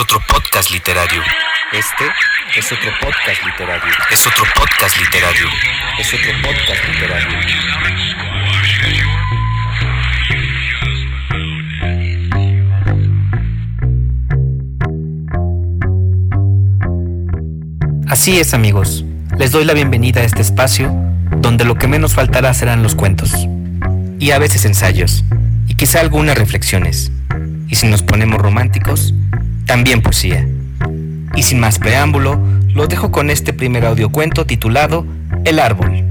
otro podcast literario. Este es otro podcast literario. Es otro podcast literario. Es otro podcast literario. Así es amigos, les doy la bienvenida a este espacio donde lo que menos faltará serán los cuentos y a veces ensayos y quizá algunas reflexiones. Y si nos ponemos románticos, también poesía. Y sin más preámbulo, lo dejo con este primer audiocuento titulado El árbol.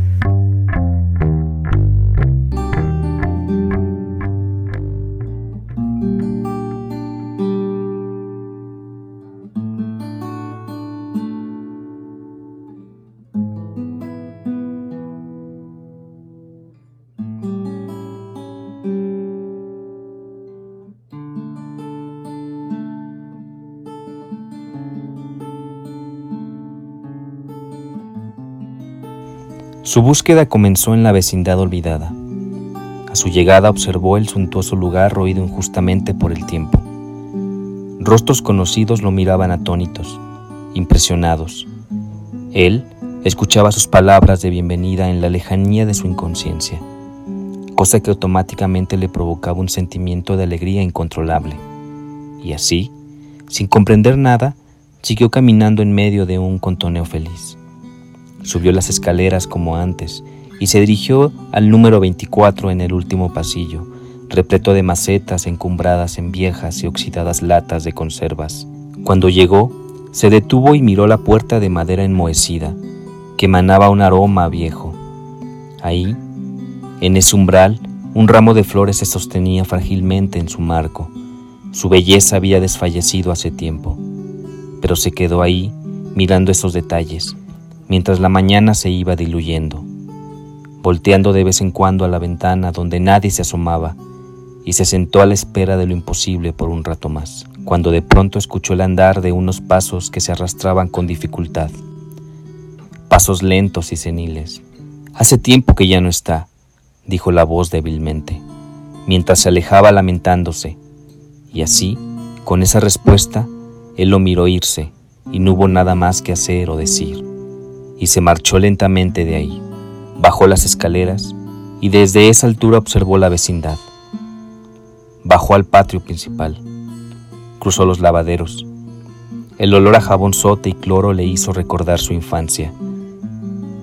Su búsqueda comenzó en la vecindad olvidada. A su llegada observó el suntuoso lugar roído injustamente por el tiempo. Rostros conocidos lo miraban atónitos, impresionados. Él escuchaba sus palabras de bienvenida en la lejanía de su inconsciencia, cosa que automáticamente le provocaba un sentimiento de alegría incontrolable. Y así, sin comprender nada, siguió caminando en medio de un contoneo feliz. Subió las escaleras como antes y se dirigió al número 24 en el último pasillo, repleto de macetas encumbradas en viejas y oxidadas latas de conservas. Cuando llegó, se detuvo y miró la puerta de madera enmohecida, que emanaba un aroma viejo. Ahí, en ese umbral, un ramo de flores se sostenía frágilmente en su marco. Su belleza había desfallecido hace tiempo, pero se quedó ahí mirando esos detalles, mientras la mañana se iba diluyendo, volteando de vez en cuando a la ventana donde nadie se asomaba, y se sentó a la espera de lo imposible por un rato más, cuando de pronto escuchó el andar de unos pasos que se arrastraban con dificultad, pasos lentos y seniles. Hace tiempo que ya no está, dijo la voz débilmente, mientras se alejaba lamentándose, y así, con esa respuesta, él lo miró irse, y no hubo nada más que hacer o decir y se marchó lentamente de ahí. Bajó las escaleras y desde esa altura observó la vecindad. Bajó al patio principal. Cruzó los lavaderos. El olor a jabón sote y cloro le hizo recordar su infancia.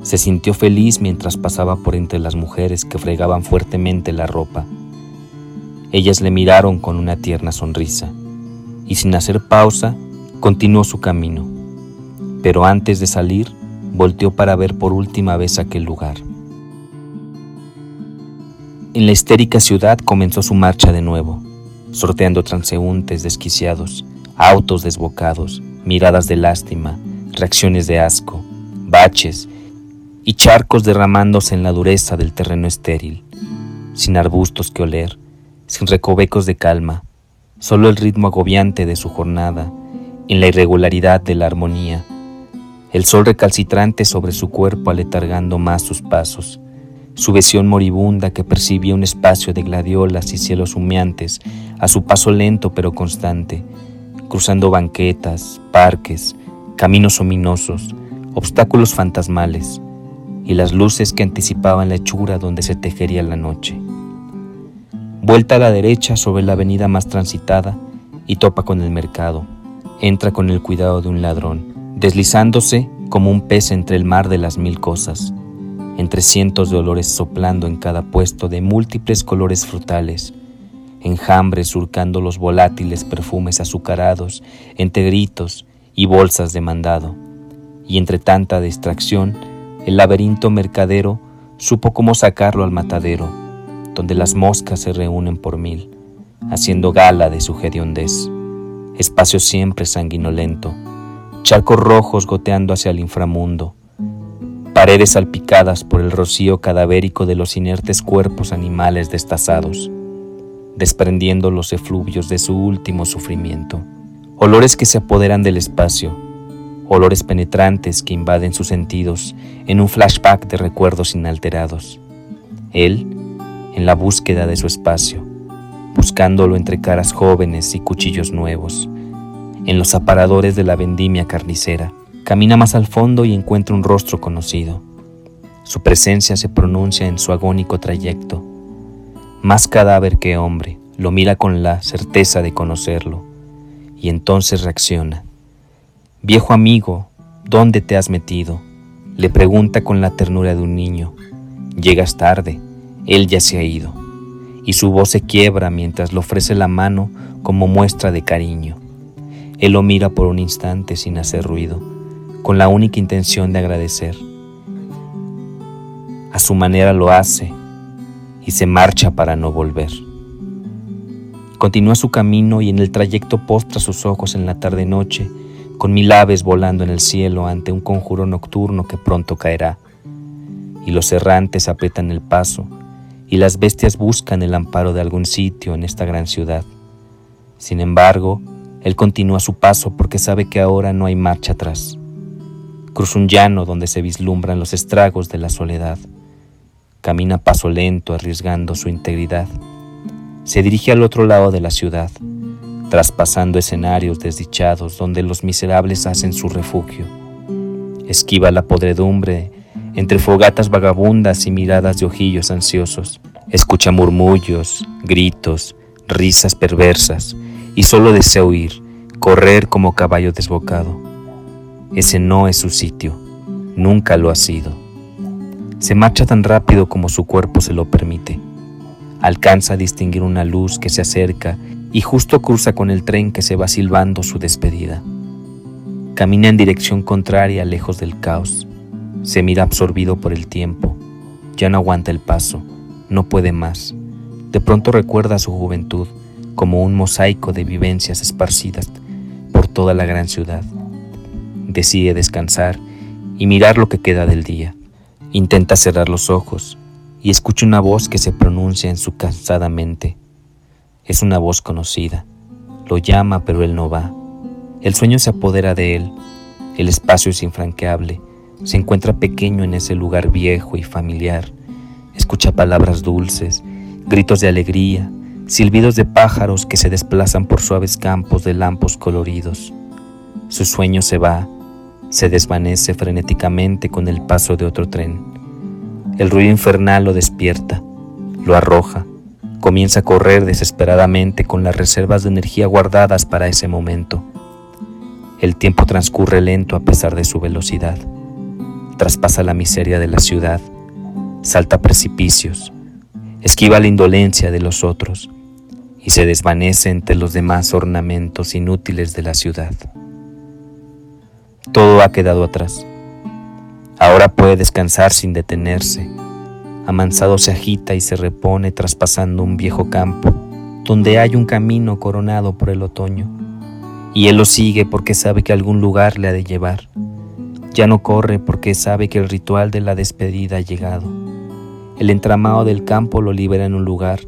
Se sintió feliz mientras pasaba por entre las mujeres que fregaban fuertemente la ropa. Ellas le miraron con una tierna sonrisa y sin hacer pausa continuó su camino. Pero antes de salir, volteó para ver por última vez aquel lugar. En la histérica ciudad comenzó su marcha de nuevo, sorteando transeúntes desquiciados, autos desbocados, miradas de lástima, reacciones de asco, baches y charcos derramándose en la dureza del terreno estéril, sin arbustos que oler, sin recovecos de calma, solo el ritmo agobiante de su jornada, en la irregularidad de la armonía, el sol recalcitrante sobre su cuerpo aletargando más sus pasos, su visión moribunda que percibía un espacio de gladiolas y cielos humeantes a su paso lento pero constante, cruzando banquetas, parques, caminos ominosos, obstáculos fantasmales y las luces que anticipaban la hechura donde se tejería la noche. Vuelta a la derecha sobre la avenida más transitada y topa con el mercado. Entra con el cuidado de un ladrón deslizándose como un pez entre el mar de las mil cosas, entre cientos de olores soplando en cada puesto de múltiples colores frutales, enjambres surcando los volátiles perfumes azucarados entre gritos y bolsas de mandado, y entre tanta distracción, el laberinto mercadero supo cómo sacarlo al matadero, donde las moscas se reúnen por mil, haciendo gala de su hediondez, espacio siempre sanguinolento, charcos rojos goteando hacia el inframundo, paredes salpicadas por el rocío cadavérico de los inertes cuerpos animales destazados, desprendiendo los efluvios de su último sufrimiento, olores que se apoderan del espacio, olores penetrantes que invaden sus sentidos en un flashback de recuerdos inalterados. Él, en la búsqueda de su espacio, buscándolo entre caras jóvenes y cuchillos nuevos, en los aparadores de la vendimia carnicera. Camina más al fondo y encuentra un rostro conocido. Su presencia se pronuncia en su agónico trayecto. Más cadáver que hombre, lo mira con la certeza de conocerlo, y entonces reacciona. Viejo amigo, ¿dónde te has metido? Le pregunta con la ternura de un niño. Llegas tarde, él ya se ha ido, y su voz se quiebra mientras le ofrece la mano como muestra de cariño. Él lo mira por un instante sin hacer ruido, con la única intención de agradecer. A su manera lo hace y se marcha para no volver. Continúa su camino y en el trayecto postra sus ojos en la tarde-noche, con mil aves volando en el cielo ante un conjuro nocturno que pronto caerá. Y los errantes aprietan el paso, y las bestias buscan el amparo de algún sitio en esta gran ciudad. Sin embargo, él continúa su paso porque sabe que ahora no hay marcha atrás. Cruza un llano donde se vislumbran los estragos de la soledad. Camina paso lento, arriesgando su integridad. Se dirige al otro lado de la ciudad, traspasando escenarios desdichados donde los miserables hacen su refugio. Esquiva la podredumbre entre fogatas vagabundas y miradas de ojillos ansiosos. Escucha murmullos, gritos, risas perversas y solo desea huir, correr como caballo desbocado. Ese no es su sitio, nunca lo ha sido. Se marcha tan rápido como su cuerpo se lo permite. Alcanza a distinguir una luz que se acerca y justo cruza con el tren que se va silbando su despedida. Camina en dirección contraria, lejos del caos. Se mira absorbido por el tiempo. Ya no aguanta el paso, no puede más. De pronto recuerda su juventud como un mosaico de vivencias esparcidas por toda la gran ciudad. Decide descansar y mirar lo que queda del día. Intenta cerrar los ojos y escucha una voz que se pronuncia en su cansada mente. Es una voz conocida. Lo llama, pero él no va. El sueño se apodera de él. El espacio es infranqueable. Se encuentra pequeño en ese lugar viejo y familiar. Escucha palabras dulces, gritos de alegría, silbidos de pájaros que se desplazan por suaves campos de lampos coloridos. Su sueño se va, se desvanece frenéticamente con el paso de otro tren. El ruido infernal lo despierta, lo arroja, comienza a correr desesperadamente con las reservas de energía guardadas para ese momento. El tiempo transcurre lento a pesar de su velocidad. Traspasa la miseria de la ciudad, salta precipicios, esquiva la indolencia de los otros y se desvanece entre los demás ornamentos inútiles de la ciudad. Todo ha quedado atrás. Ahora puede descansar sin detenerse. Amansado se agita y se repone traspasando un viejo campo, donde hay un camino coronado por el otoño. Y él lo sigue porque sabe que algún lugar le ha de llevar. Ya no corre porque sabe que el ritual de la despedida ha llegado. El entramado del campo lo libera en un lugar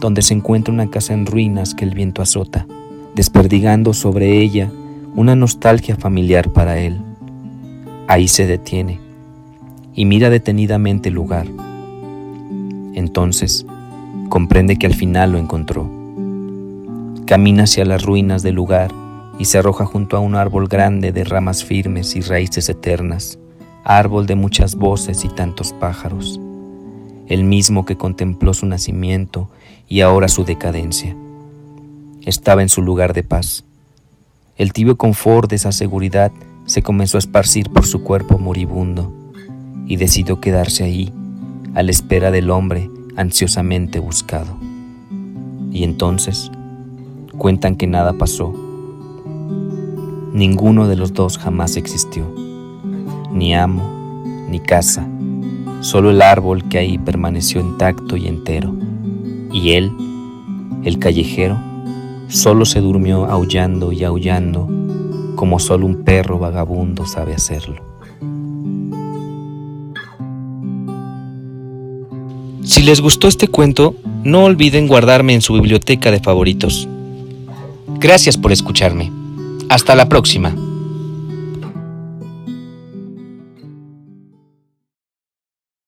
donde se encuentra una casa en ruinas que el viento azota, desperdigando sobre ella una nostalgia familiar para él. Ahí se detiene y mira detenidamente el lugar. Entonces comprende que al final lo encontró. Camina hacia las ruinas del lugar y se arroja junto a un árbol grande de ramas firmes y raíces eternas, árbol de muchas voces y tantos pájaros, el mismo que contempló su nacimiento y ahora su decadencia. Estaba en su lugar de paz el tibio confort de esa seguridad se comenzó a esparcir por su cuerpo moribundo y decidió quedarse ahí, a la espera del hombre ansiosamente buscado. Y entonces cuentan que nada pasó. Ninguno de los dos jamás existió, ni amo, ni casa, solo el árbol que ahí permaneció intacto y entero. Y él, el callejero, Solo se durmió aullando y aullando como solo un perro vagabundo sabe hacerlo. Si les gustó este cuento, no olviden guardarme en su biblioteca de favoritos. Gracias por escucharme. Hasta la próxima.